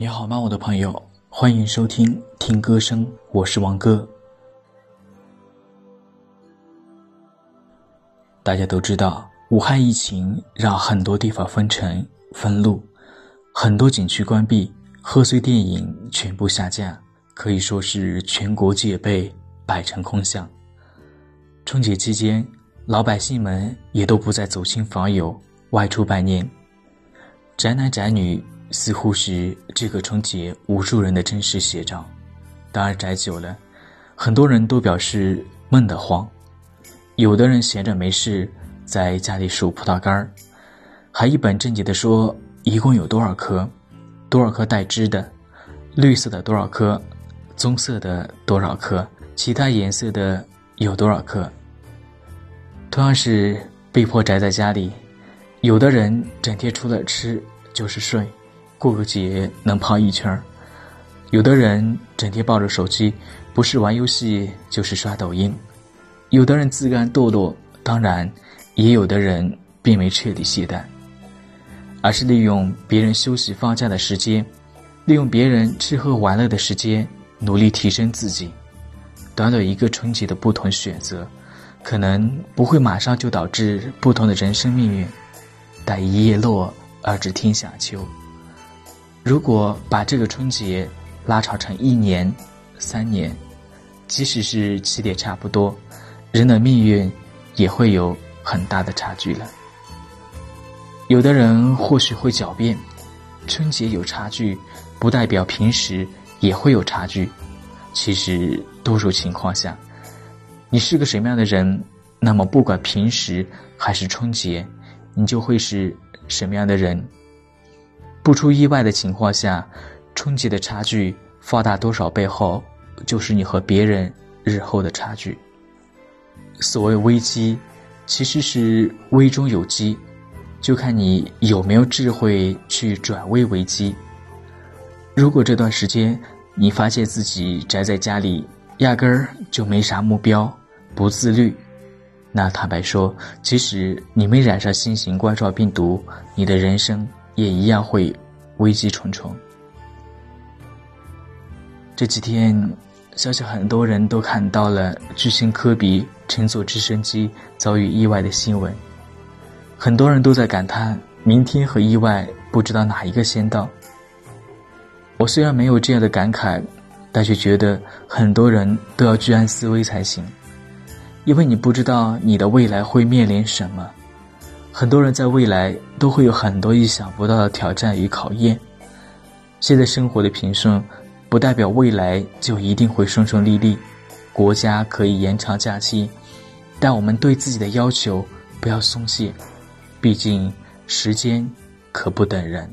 你好吗，我的朋友？欢迎收听听歌声，我是王哥。大家都知道，武汉疫情让很多地方封城封路，很多景区关闭，贺岁电影全部下架，可以说是全国戒备，百城空巷。春节期间，老百姓们也都不再走亲访友、外出拜年，宅男宅女似乎是这个春节无数人的真实写照。当然，宅久了，很多人都表示闷得慌。有的人闲着没事，在家里数葡萄干儿，还一本正经地说一共有多少颗，多少颗带枝的，绿色的多少颗，棕色的多少颗，其他颜色的有多少颗。同样是被迫宅在家里，有的人整天除了吃就是睡，过个节能胖一圈儿；有的人整天抱着手机，不是玩游戏就是刷抖音。有的人自甘堕落，当然，也有的人并没彻底懈怠，而是利用别人休息放假的时间，利用别人吃喝玩乐的时间，努力提升自己。短短一个春节的不同选择，可能不会马上就导致不同的人生命运。待一叶落，而知天下秋。如果把这个春节拉长成一年、三年，即使是起点差不多。人的命运也会有很大的差距了。有的人或许会狡辩，春节有差距，不代表平时也会有差距。其实，多数情况下，你是个什么样的人，那么不管平时还是春节，你就会是什么样的人。不出意外的情况下，春节的差距放大多少，背后就是你和别人日后的差距。所谓危机，其实是危中有机，就看你有没有智慧去转危为机。如果这段时间你发现自己宅在家里，压根儿就没啥目标，不自律，那坦白说，即使你没染上新型冠状病毒，你的人生也一样会危机重重。这几天。相信很多人都看到了巨星科比乘坐直升机遭遇意外的新闻，很多人都在感叹明天和意外不知道哪一个先到。我虽然没有这样的感慨，但却觉得很多人都要居安思危才行，因为你不知道你的未来会面临什么。很多人在未来都会有很多意想不到的挑战与考验。现在生活的平顺。不代表未来就一定会顺顺利利，国家可以延长假期，但我们对自己的要求不要松懈，毕竟时间可不等人。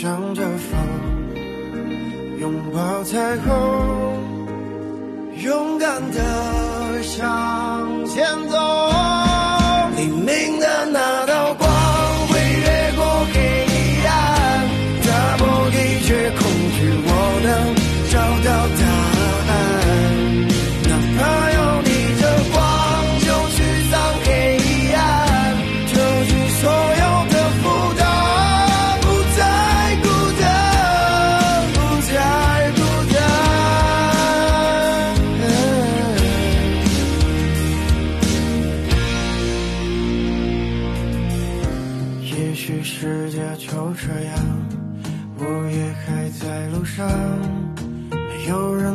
向着风，拥抱彩虹，勇敢的向上，没没有人